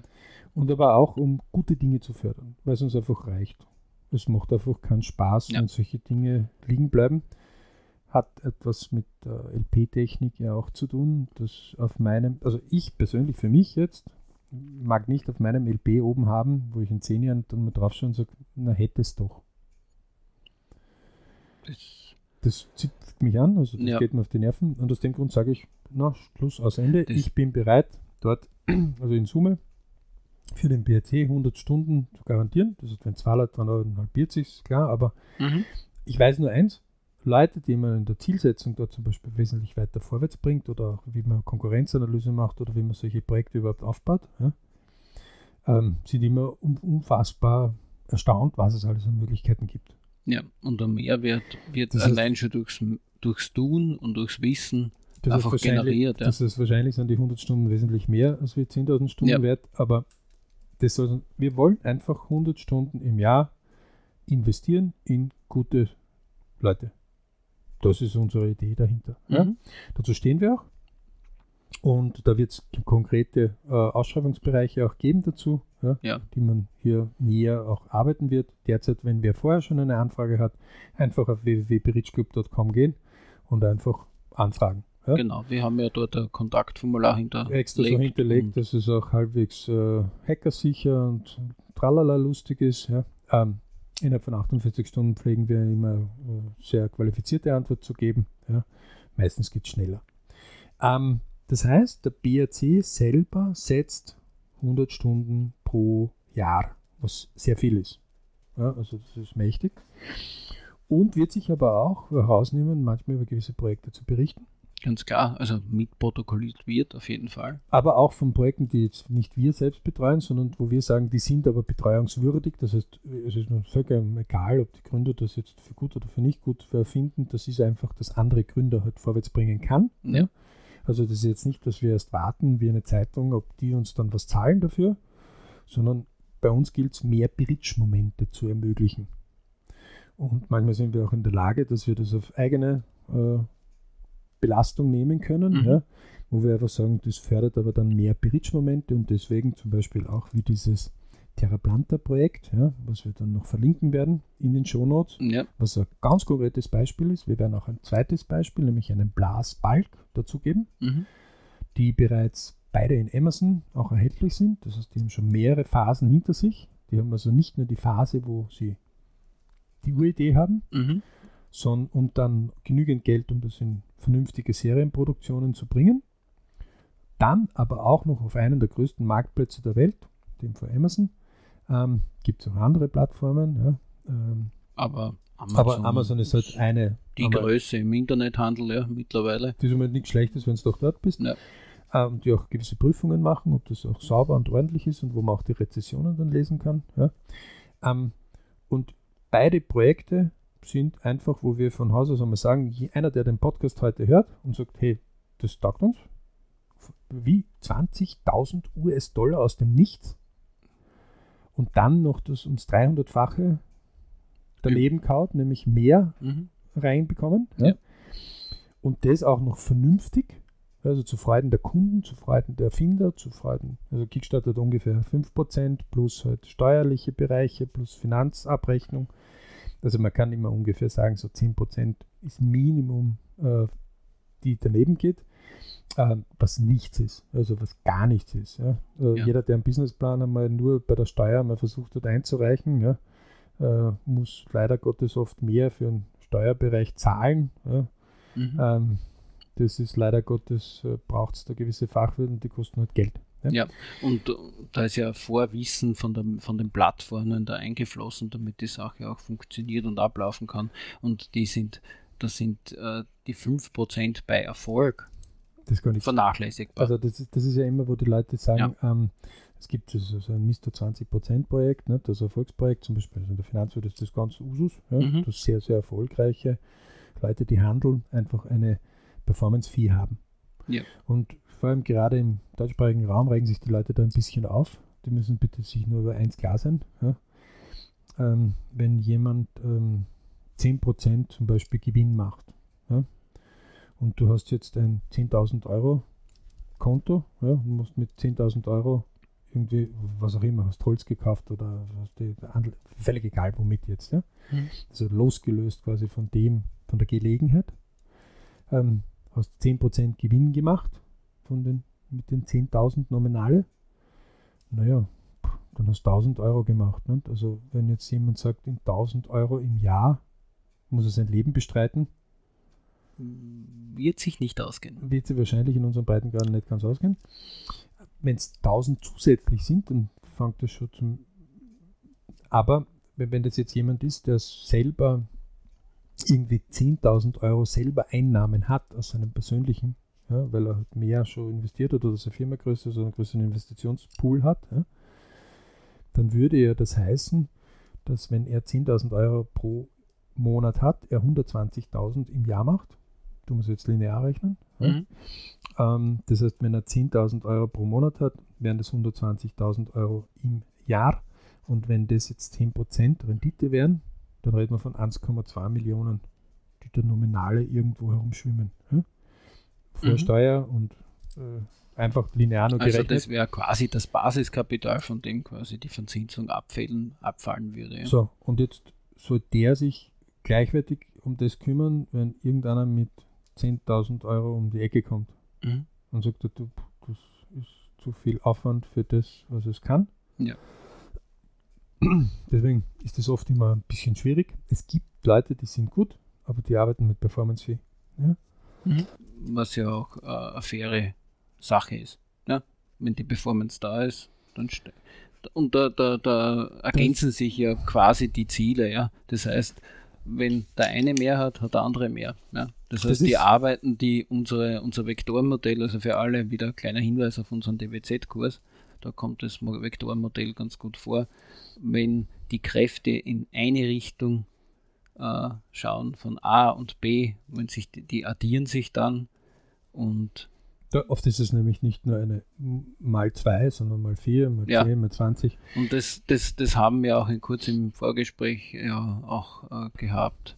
Und aber auch, um gute Dinge zu fördern, weil es uns einfach reicht. Es macht einfach keinen Spaß, ja. wenn solche Dinge liegen bleiben. Hat etwas mit äh, LP-Technik ja auch zu tun. Das auf meinem, also ich persönlich für mich jetzt, mag nicht auf meinem LP oben haben, wo ich in zehn Jahren dann mal drauf schaue und sage, na hätte es doch. Das, das zipft mich an, also das ja. geht mir auf die Nerven. Und aus dem Grund sage ich, na, Schluss, aus Ende. Das ich bin bereit, dort, also in Summe, für den BRC 100 Stunden zu garantieren. Das ist, wenn zwei Leute dran halbiert sich, klar, aber mhm. ich weiß nur eins, Leute, die man in der Zielsetzung da zum Beispiel wesentlich weiter vorwärts bringt oder auch wie man Konkurrenzanalyse macht oder wie man solche Projekte überhaupt aufbaut, ja, ähm, sind immer unfassbar erstaunt, was es alles an Möglichkeiten gibt. Ja, und der Mehrwert wird das allein schon durchs, durchs Tun und durchs Wissen einfach generiert. Ja. Das ist wahrscheinlich sind die 100 Stunden wesentlich mehr als wie 10.000 Stunden ja. wert, aber das soll, wir wollen einfach 100 Stunden im Jahr investieren in gute Leute. Das ist unsere Idee dahinter. Mhm. Ja? Dazu stehen wir auch. Und da wird es konkrete äh, Ausschreibungsbereiche auch geben dazu, ja, ja. die man hier näher auch arbeiten wird. Derzeit, wenn wer vorher schon eine Anfrage hat, einfach auf www.berichclub.com gehen und einfach anfragen. Ja? Genau, wir haben ja dort ein Kontaktformular hinterlegt. Extra so hinterlegt, dass es auch halbwegs äh, hackersicher und tralala lustig ist. Ja? Ähm, innerhalb von 48 Stunden pflegen wir immer äh, sehr qualifizierte Antwort zu geben. Ja? Meistens geht es schneller. Ähm, das heißt, der BRC selber setzt 100 Stunden pro Jahr, was sehr viel ist. Ja, also das ist mächtig. Und wird sich aber auch herausnehmen, manchmal über gewisse Projekte zu berichten. Ganz klar, also mitprotokolliert wird auf jeden Fall. Aber auch von Projekten, die jetzt nicht wir selbst betreuen, sondern wo wir sagen, die sind aber betreuungswürdig. Das heißt, es ist mir vollkommen egal, ob die Gründer das jetzt für gut oder für nicht gut finden. Das ist einfach, dass andere Gründer halt vorwärts bringen kann. Ja. Also das ist jetzt nicht, dass wir erst warten wie eine Zeitung, ob die uns dann was zahlen dafür, sondern bei uns gilt es, mehr Bridge-Momente zu ermöglichen. Und manchmal sind wir auch in der Lage, dass wir das auf eigene äh, Belastung nehmen können, mhm. ja, wo wir einfach sagen, das fördert aber dann mehr Bridge-Momente und deswegen zum Beispiel auch wie dieses Terraplanta-Projekt, ja, was wir dann noch verlinken werden in den Shownotes, ja. was ein ganz konkretes Beispiel ist. Wir werden auch ein zweites Beispiel, nämlich einen Blasbalg dazugeben, mhm. die bereits beide in Amazon auch erhältlich sind. Das heißt, die haben schon mehrere Phasen hinter sich. Die haben also nicht nur die Phase, wo sie die Uridee haben, mhm. sondern und dann genügend Geld, um das in vernünftige Serienproduktionen zu bringen. Dann aber auch noch auf einen der größten Marktplätze der Welt, dem von Amazon. Ähm, Gibt es auch andere Plattformen. Ja, ähm, aber, Amazon, aber Amazon ist halt eine. Die Größe im Internethandel, ja, mittlerweile. Das ist immer nichts Schlechtes, wenn du doch dort bist. Ja. Ähm, die auch gewisse Prüfungen machen, ob das auch sauber und ordentlich ist und wo man auch die Rezessionen dann lesen kann. Ja. Ähm, und beide Projekte sind einfach, wo wir von Haus aus einmal sagen, einer, der den Podcast heute hört und sagt, hey, das taugt uns, wie 20.000 US-Dollar aus dem Nichts und dann noch das uns 300-fache daneben kaut, nämlich mehr mhm. reinbekommen. Ja. Ja. Und das auch noch vernünftig, also zu Freuden der Kunden, zu Freuden der Erfinder, zu Freuden, also Kickstarter hat ungefähr 5% plus halt steuerliche Bereiche plus Finanzabrechnung also man kann immer ungefähr sagen, so 10% ist Minimum, äh, die daneben geht, äh, was nichts ist, also was gar nichts ist. Ja? Äh, ja. Jeder, der einen Businessplan einmal nur bei der Steuer mal versucht hat einzureichen, ja, äh, muss leider Gottes oft mehr für den Steuerbereich zahlen. Mhm. Ähm, das ist leider Gottes, äh, braucht es da gewisse Fachwürden, die kosten halt Geld. Ja. ja, und da ist ja Vorwissen von, der, von den Plattformen da eingeflossen, damit die Sache auch funktioniert und ablaufen kann. Und die sind, das sind äh, die 5% bei Erfolg das gar nicht vernachlässigbar. Also das ist, das ist ja immer, wo die Leute sagen, ja. ähm, es gibt so, so ein Mr. 20% Projekt, ne, das Erfolgsprojekt, zum Beispiel also in der Finanzwelt ist das ganz Usus, ja, mhm. das sehr, sehr erfolgreiche Leute, die handeln, einfach eine Performance-Fee haben. Ja. Und vor allem gerade im deutschsprachigen Raum regen sich die Leute da ein bisschen auf. Die müssen bitte sich nur über eins klar sein. Ja? Ähm, wenn jemand ähm, 10% zum Beispiel Gewinn macht ja? und du hast jetzt ein 10.000 Euro Konto ja, und musst mit 10.000 Euro irgendwie, was auch immer, hast Holz gekauft oder völlig egal womit jetzt. Ja? Mhm. Also losgelöst quasi von dem, von der Gelegenheit. Ähm, hast 10% Gewinn gemacht von den, mit den 10.000 Nominale, naja, dann hast du 1000 Euro gemacht. Nicht? Also wenn jetzt jemand sagt, in 1000 Euro im Jahr muss er sein Leben bestreiten, wird sich nicht ausgehen. Wird sich wahrscheinlich in unseren Breitengraden nicht ganz ausgehen. Wenn es 1000 zusätzlich sind, dann fängt das schon zum. Aber wenn das jetzt jemand ist, der selber irgendwie 10.000 Euro selber Einnahmen hat aus seinem persönlichen ja, weil er halt mehr schon investiert hat oder seine Firma größer, so einen größeren Investitionspool hat, ja, dann würde ja das heißen, dass wenn er 10.000 Euro pro Monat hat, er 120.000 im Jahr macht. Du musst jetzt linear rechnen. Mhm. Ähm, das heißt, wenn er 10.000 Euro pro Monat hat, wären das 120.000 Euro im Jahr. Und wenn das jetzt 10% Rendite wären, dann reden wir von 1,2 Millionen, die der Nominale irgendwo herumschwimmen. Ja? Vor mhm. Steuer und äh, einfach linear nur also gerechnet. Also das wäre quasi das Basiskapital, von dem quasi die Verzinsung abfällen, abfallen würde. Ja. So, und jetzt soll der sich gleichwertig um das kümmern, wenn irgendeiner mit 10.000 Euro um die Ecke kommt mhm. und sagt, du, das ist zu viel Aufwand für das, was es kann. Ja. Deswegen ist das oft immer ein bisschen schwierig. Es gibt Leute, die sind gut, aber die arbeiten mit Performance Fee. Ja? Mhm. Was ja auch äh, eine faire Sache ist. Ja? Wenn die Performance da ist, dann und da, da, da ergänzen sich ja quasi die Ziele. Ja? Das heißt, wenn der eine mehr hat, hat der andere mehr. Ja. Das heißt, Das die Arbeiten, die unsere, unser Vektormodell, also für alle wieder ein kleiner Hinweis auf unseren DWZ-Kurs, da kommt das Mo- Vektormodell ganz gut vor, wenn die Kräfte in eine Richtung äh, schauen, von A und B, wenn sich die, die addieren sich dann und Da, oft ist es nämlich nicht nur eine mal 2, sondern mal 4, mal Ja. 10, mal 20. Und das, das, das haben wir auch in kurz im Vorgespräch ja auch äh, gehabt,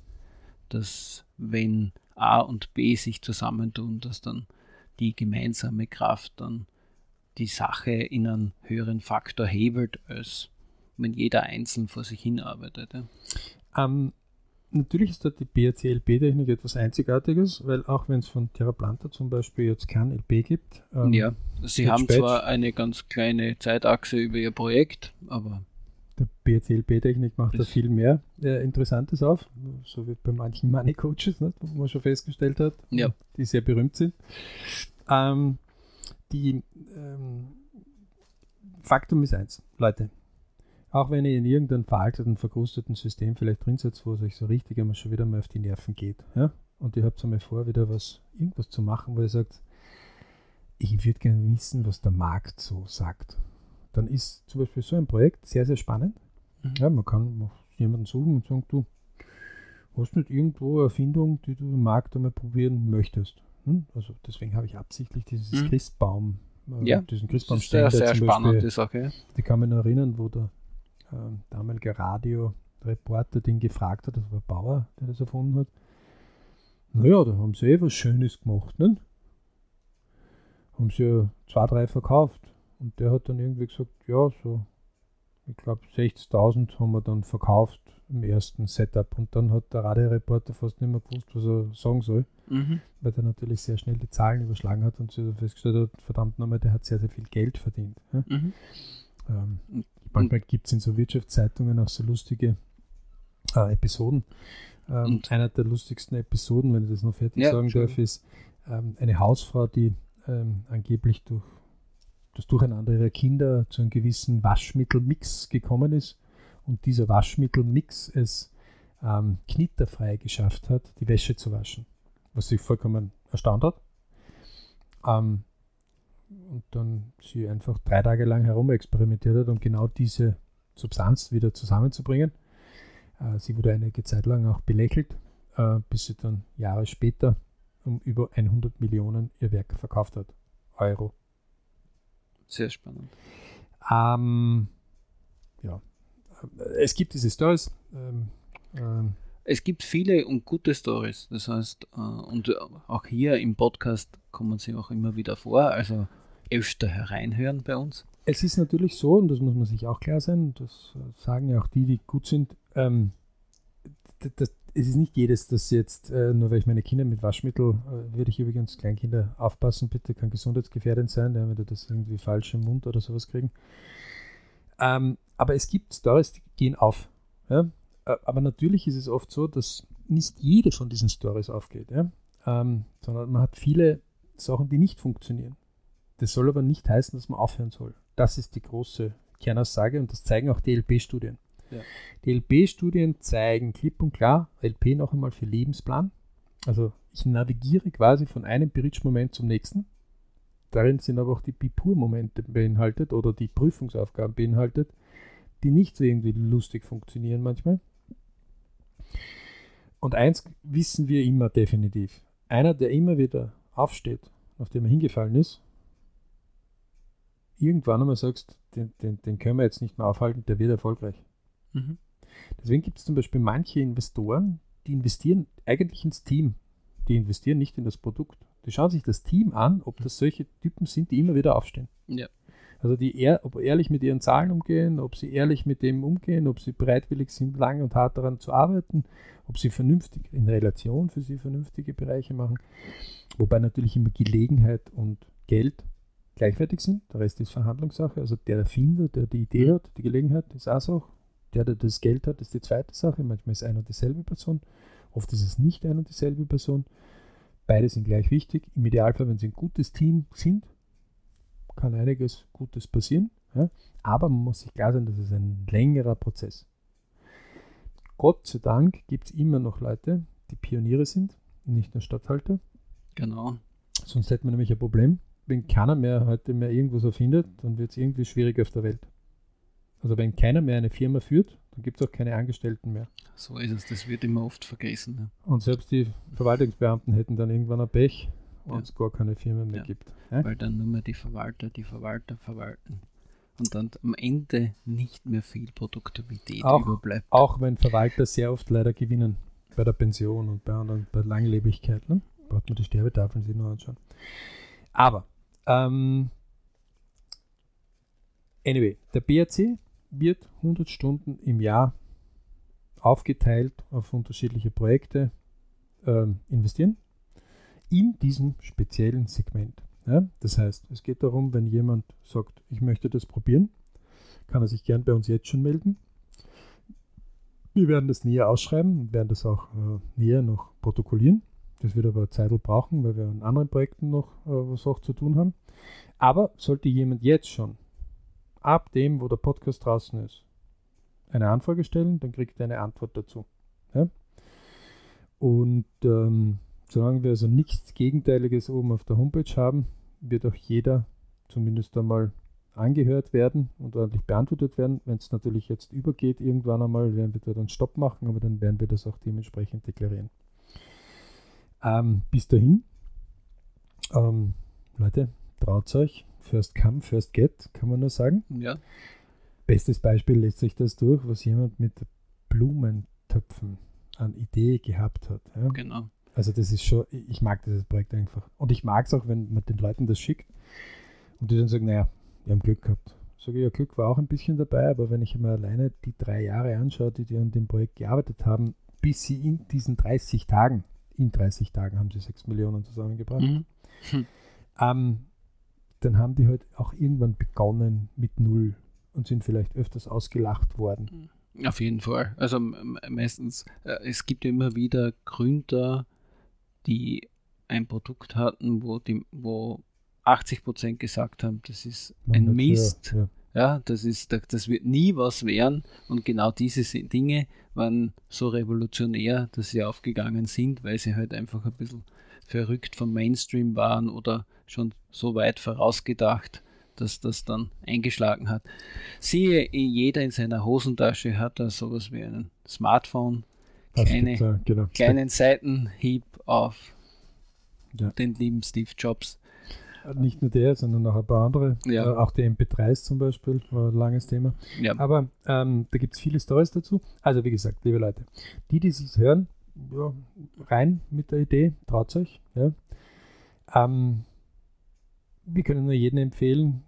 dass wenn A und B sich zusammentun, dass dann die gemeinsame Kraft dann die Sache in einen höheren Faktor hebelt, als wenn jeder einzeln vor sich hin arbeitet. Ja. Ähm, natürlich ist dort die BRC-LP-Technik etwas Einzigartiges, weil auch wenn es von Terraplanta zum Beispiel jetzt kein LP gibt, ähm, ja, sie haben Spätsch. zwar eine ganz kleine Zeitachse über ihr Projekt, aber der BRC-LP-Technik macht da viel mehr äh, Interessantes auf, so wie bei manchen Money-Coaches, ne, wo man schon festgestellt hat, Ja. die sehr berühmt sind. Ähm, die ähm, Faktum ist eins, Leute. Auch wenn ihr in irgendeinem veralteten, verkrusteten System vielleicht drin sitzt, wo es euch so richtig einmal schon wieder mal auf die Nerven geht, ja, und ihr habt einmal vor, wieder was, irgendwas zu machen, wo ihr sagt, ich würde gerne wissen, was der Markt so sagt. Dann ist zum Beispiel so ein Projekt sehr, sehr spannend. Mhm. Ja, man kann jemanden suchen und sagen, du, hast nicht irgendwo eine Erfindung, die du im Markt einmal probieren möchtest? Hm? Also deswegen habe ich absichtlich dieses Mhm. Christbaum, äh, Ja, diesen das ist Christbaum sehr, sehr spannende Sache. die kann mich noch erinnern, wo der ähm, damalige Radioreporter den gefragt hat, das war Bauer, der das erfunden hat. Naja, da haben sie eh was Schönes gemacht, ne? Haben sie ja zwei, drei verkauft. Und der hat dann irgendwie gesagt, ja, so, ich glaube 60.000 haben wir dann verkauft im ersten Setup. Und dann hat der Radioreporter fast nicht mehr gewusst, was er sagen soll, Mhm. weil der natürlich sehr schnell die Zahlen überschlagen hat und sie festgestellt hat, verdammt nochmal, der hat sehr, sehr viel Geld verdient. Ja? Mhm. Ähm, Und- manchmal gibt es in so Wirtschaftszeitungen auch so lustige äh, Episoden. Ähm, Und- einer der lustigsten Episoden, wenn ich das noch fertig Ja, sagen darf, Entschuldigung. ist ähm, eine Hausfrau, die ähm, angeblich durch das Durcheinander ihrer Kinder zu einem gewissen Waschmittelmix gekommen ist und dieser Waschmittelmix es ähm, knitterfrei geschafft hat, die Wäsche zu waschen, was sie vollkommen erstaunt hat. Ähm, und dann sie einfach drei Tage lang herumexperimentiert hat, um genau diese Substanz wieder zusammenzubringen. Äh, sie wurde einige Zeit lang auch belächelt, äh, bis sie dann Jahre später um über 100 Millionen ihr Werk verkauft hat. Euro. Sehr spannend. Ähm, ja, es gibt diese Stories. Ähm, ähm, Es gibt viele und gute Stories. Das heißt, äh, und auch hier im Podcast kommen sie auch immer wieder vor. Also öfter hereinhören bei uns. es ist natürlich so, und das muss man sich auch klar sein, das äh, sagen ja auch die, die gut sind, ähm, das, es ist nicht jedes, das jetzt, äh, nur weil ich meine Kinder mit Waschmittel, äh, würde ich übrigens Kleinkinder aufpassen, bitte kann gesundheitsgefährdend sein, wenn die das irgendwie falsch im Mund oder sowas kriegen. Ähm, aber es gibt Stories, die gehen auf. Ja? Äh, Aber natürlich ist es oft so, dass nicht jede von diesen Stories aufgeht, ja? ähm, sondern man hat viele Sachen, die nicht funktionieren. Das soll aber nicht heißen, dass man aufhören soll. Das ist die große Kernaussage und das zeigen auch die LP-Studien. Ja. Die LP-Studien zeigen klipp und klar, LP noch einmal für Lebensplan. Also ich navigiere quasi von einem Bridge-Moment zum nächsten. Darin sind aber auch die Bipur-Momente beinhaltet oder die Prüfungsaufgaben beinhaltet, die nicht so irgendwie lustig funktionieren manchmal. Und eins wissen wir immer definitiv. Einer, der immer wieder aufsteht, nachdem er hingefallen ist, irgendwann einmal sagst, den, den, den können wir jetzt nicht mehr aufhalten, der wird erfolgreich. Mhm. Deswegen gibt es zum Beispiel manche Investoren, die investieren eigentlich ins Team. Die investieren nicht in das Produkt. Die schauen sich das Team an, ob das solche Typen sind, die immer wieder aufstehen. Ja. Also die ehr, ob ehrlich mit ihren Zahlen umgehen, ob sie ehrlich mit dem umgehen, ob sie bereitwillig sind, lang und hart daran zu arbeiten, ob sie vernünftig in Relation für sie vernünftige Bereiche machen. Wobei natürlich immer Gelegenheit und Geld gleichwertig sind. Der Rest ist Verhandlungssache. Also der Erfinder, der die Idee hat, die Gelegenheit, ist auch so. Der, der das Geld hat, ist die zweite Sache. Manchmal ist eine und dieselbe Person. Oft ist es nicht eine und dieselbe Person. Beide sind gleich wichtig. Im Idealfall, wenn sie ein gutes Team sind, kann einiges Gutes passieren. Ja? Aber man muss sich klar sein, das ist ein längerer Prozess. Gott sei Dank gibt es immer noch Leute, die Pioniere sind, nicht nur Stadthalter. Genau. Sonst hätten wir nämlich ein Problem. Wenn keiner mehr heute mehr irgendwas erfindet, dann wird es irgendwie schwierig auf der Welt. Also wenn keiner mehr eine Firma führt, dann gibt es auch keine Angestellten mehr. So ist es, das wird immer oft vergessen. Ja. Und selbst die Verwaltungsbeamten hätten dann irgendwann ein Pech, wenn es gar keine Firma mehr Ja. gibt. Weil dann nur mehr die Verwalter, die Verwalter verwalten. Und dann am Ende nicht mehr viel Produktivität Auch- überbleibt. Auch wenn Verwalter sehr oft leider gewinnen bei der Pension und bei anderen, bei Langlebigkeit. Ne? Braucht man die Sterbetafeln sich nur anschauen. Aber, ähm, anyway, der BRC wird 100 Stunden im Jahr aufgeteilt auf unterschiedliche Projekte ähm, investieren in diesem speziellen Segment. Ja? Das heißt, es geht darum, wenn jemand sagt, ich möchte das probieren, kann er sich gern bei uns jetzt schon melden. Wir werden das näher ausschreiben und werden das auch äh, näher noch protokollieren. Das wird aber Zeit brauchen, weil wir an anderen Projekten noch äh, was auch zu tun haben. Aber sollte jemand jetzt schon ab dem, wo der Podcast draußen ist, eine Anfrage stellen, dann kriegt er eine Antwort dazu. Ja? Und ähm, solange wir also nichts Gegenteiliges oben auf der Homepage haben, wird auch jeder zumindest einmal angehört werden und ordentlich beantwortet werden. Wenn es natürlich jetzt übergeht, irgendwann einmal werden wir da dann Stopp machen, aber dann werden wir das auch dementsprechend deklarieren. Ähm, bis dahin, ähm, Leute, traut euch. First come, first get, kann man nur sagen. Ja, Bestes Beispiel lässt sich das durch, was jemand mit Blumentöpfen an Idee gehabt hat. Ja? genau. Also das ist schon, ich mag dieses Projekt einfach. Und ich mag es auch, wenn man den Leuten das schickt und die dann sagen, naja, wir haben Glück gehabt. Sage ich, ja, Glück war auch ein bisschen dabei, aber wenn ich mir alleine die drei Jahre anschaue, die die an dem Projekt gearbeitet haben, bis sie in diesen 30 Tagen, in 30 Tagen haben sie 6 Millionen zusammengebracht, Mhm. ähm, dann haben die halt auch irgendwann begonnen mit Null und sind vielleicht öfters ausgelacht worden. Auf jeden Fall. Also meistens, äh, es gibt ja immer wieder Gründer, die ein Produkt hatten, wo, die, wo 80% gesagt haben, das ist ein Man hat- Mist. Ja, ja. Ja, das ist, das- wird nie was werden. Und genau diese Dinge waren so revolutionär, dass sie aufgegangen sind, weil sie halt einfach ein bisschen verrückt vom Mainstream waren oder schon so weit vorausgedacht, dass das dann eingeschlagen hat. Siehe, jeder in seiner Hosentasche hat da sowas wie ein Smartphone, auch, genau. kleinen Seitenhieb auf Ja. den lieben Steve Jobs. Nicht nur der, sondern auch ein paar andere. Ja. Äh, auch die MP3s zum Beispiel war ein langes Thema. Ja, Aber ähm, da gibt es viele Stories dazu. Also wie gesagt, liebe Leute, die, die es hören, ja, rein mit der Idee, traut euch. Ja. Ähm, wir können nur jedem empfehlen,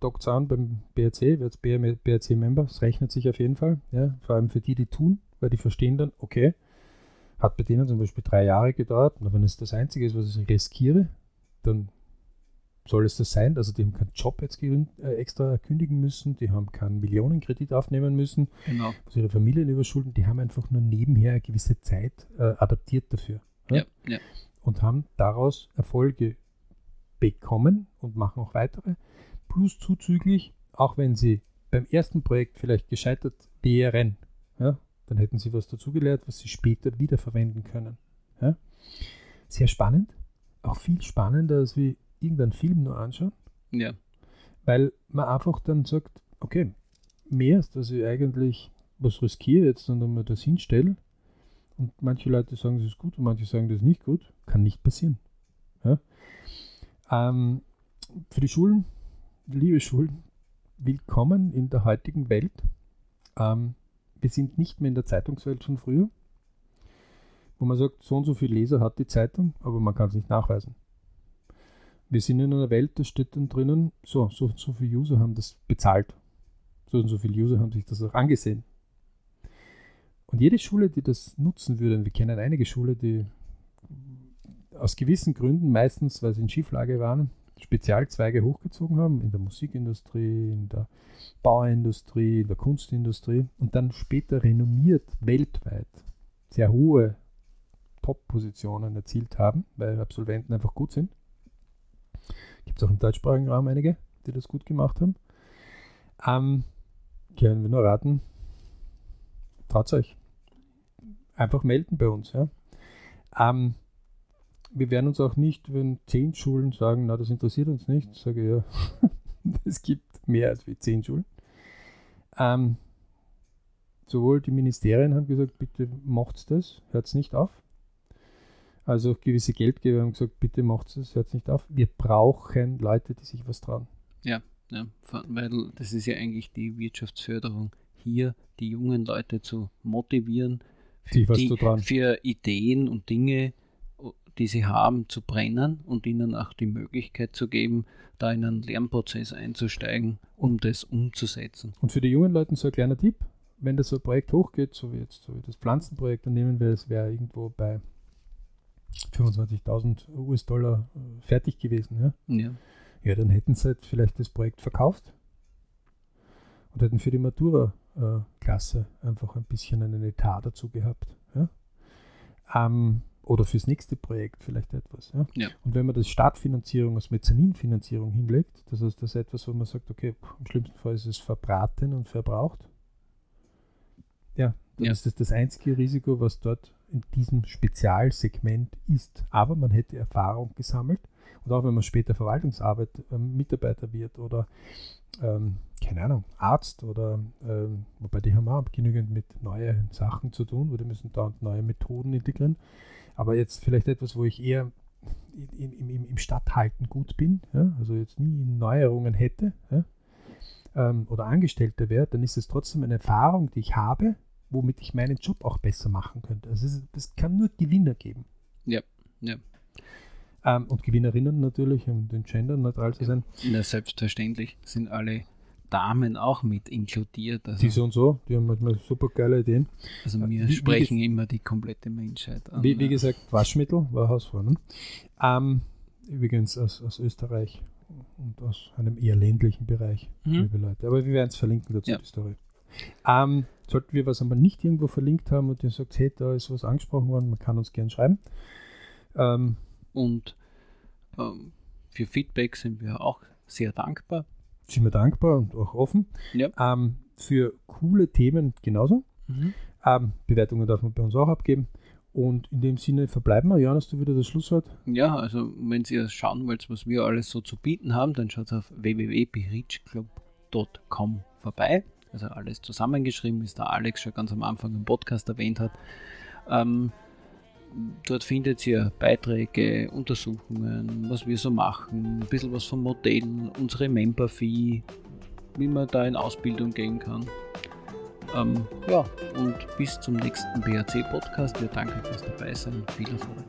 dockt an beim BRC, wird BRC-Member, es rechnet sich auf jeden Fall. Ja. Vor allem für die, die tun, weil die verstehen dann, okay, hat bei denen zum Beispiel drei Jahre gedauert, aber wenn es das Einzige ist, was ich riskiere, dann soll es das sein. Also die haben keinen Job jetzt äh, extra kündigen müssen, die haben keinen Millionenkredit aufnehmen müssen, genau. also ihre Familien überschulden, die haben einfach nur nebenher eine gewisse Zeit äh, adaptiert dafür Ja, ja. und haben daraus Erfolge bekommen und machen auch weitere. Plus zuzüglich, auch wenn sie beim ersten Projekt vielleicht gescheitert wären, ja, dann hätten sie was dazugelernt, was sie später wiederverwenden können. Ja. Sehr spannend, auch viel spannender als wie irgendeinen Film nur anschauen, ja. weil man einfach dann sagt, okay, mehr ist, dass ich eigentlich was riskiere jetzt dann mal das hinstelle und manche Leute sagen, das ist gut und manche sagen, das ist nicht gut, kann nicht passieren. Ja? Ähm, für die Schulen, liebe Schulen, willkommen in der heutigen Welt. Ähm, wir sind nicht mehr in der Zeitungswelt von früher, wo man sagt, so und so viel Leser hat die Zeitung, aber man kann es nicht nachweisen. Wir sind in einer Welt, da steht dann drinnen, so, so, und so viele User haben das bezahlt. So und so viele User haben sich das auch angesehen. Und jede Schule, die das nutzen würde, und wir kennen einige Schulen, die aus gewissen Gründen, meistens weil sie in Schieflage waren, Spezialzweige hochgezogen haben, in der Musikindustrie, in der Bauindustrie, in der Kunstindustrie und dann später renommiert weltweit sehr hohe Top-Positionen erzielt haben, weil Absolventen einfach gut sind. Gibt es auch im deutschsprachigen Raum einige, die das gut gemacht haben. Ähm, können wir nur raten, traut euch. einfach melden bei uns. Ja. Ähm, wir werden uns auch nicht, wenn zehn Schulen sagen, na, das interessiert uns nicht, sage ich ja, es gibt mehr als wie zehn Schulen. Ähm, sowohl die Ministerien haben gesagt, bitte macht's das, hört es nicht auf. Also gewisse Geldgeber haben gesagt, bitte macht's das, hört es nicht auf. Wir brauchen Leute, die sich was trauen. Ja, ja, weil das ist ja eigentlich die Wirtschaftsförderung, hier die jungen Leute zu motivieren, für, die, für Ideen und Dinge, die sie haben, zu brennen und ihnen auch die Möglichkeit zu geben, da in einen Lernprozess einzusteigen, um das umzusetzen. Und für die jungen Leute so ein kleiner Tipp, wenn das so ein Projekt hochgeht, so wie jetzt so wie das Pflanzenprojekt, dann nehmen wir, es wäre irgendwo bei 25.000 US-Dollar äh, fertig gewesen. Ja? ja? Ja. dann hätten sie halt vielleicht das Projekt verkauft und hätten für die Matura-Klasse äh, einfach ein bisschen einen Etat dazu gehabt. Ja? Ähm, oder fürs nächste Projekt vielleicht etwas. Ja? ja? Und wenn man das Startfinanzierung als Mezzaninfinanzierung hinlegt, das heißt, das ist etwas, wo man sagt, okay, im schlimmsten Fall ist es verbraten und verbraucht. Ja, dann ja. ist das das einzige Risiko, was dort in diesem Spezialsegment ist. Aber man hätte Erfahrung gesammelt. Und auch wenn man später Verwaltungsarbeit äh, Mitarbeiter wird oder ähm, keine Ahnung, Arzt oder ähm, wobei die haben auch genügend mit neuen Sachen zu tun, oder müssen da neue Methoden integrieren. Aber jetzt vielleicht etwas, wo ich eher im, im, im Stadthalten gut bin, ja? also jetzt nie Neuerungen hätte ja? ähm, oder Angestellter wäre, dann ist es trotzdem eine Erfahrung, die ich habe, womit ich meinen Job auch besser machen könnte. Also es kann nur Gewinner geben. Ja, ja. Ähm, und Gewinnerinnen natürlich, um den Gender neutral zu sein. Ja, selbstverständlich sind alle Damen auch mit inkludiert. Also, die so und so, die haben manchmal super geile Ideen. Also wir wie, sprechen wie immer die komplette Menschheit an. Wie, wie gesagt, Waschmittel war Hausfrau. Ne? Ähm, übrigens aus, aus Österreich und aus einem eher ländlichen Bereich, mhm. liebe Leute. Aber wir werden es verlinken dazu, ja. die Story. Ähm, sollten wir was aber nicht irgendwo verlinkt haben und ihr sagt, hey, da ist was angesprochen worden, man kann uns gerne schreiben. Ähm, und ähm, für Feedback sind wir auch sehr dankbar. Sind wir dankbar und auch offen. Ja. Ähm, für coole Themen genauso. Mhm. Ähm, Bewertungen darf man bei uns auch abgeben. Und in dem Sinne verbleiben wir. Jan, hast du wieder das Schlusswort? Ja, also wenn ihr schauen wollt, was wir alles so zu bieten haben, dann schaut auf www.berichclub.com vorbei. Also alles zusammengeschrieben, wie es der Alex schon ganz am Anfang im Podcast erwähnt hat. Ähm, dort findet ihr Beiträge, Untersuchungen, was wir so machen, ein bisschen was vom Modell, unsere Member-Fee, wie man da in Ausbildung gehen kann. Ähm, ja, und bis zum nächsten BAC-Podcast. Wir danken fürs Dabeisein viel Erfolg.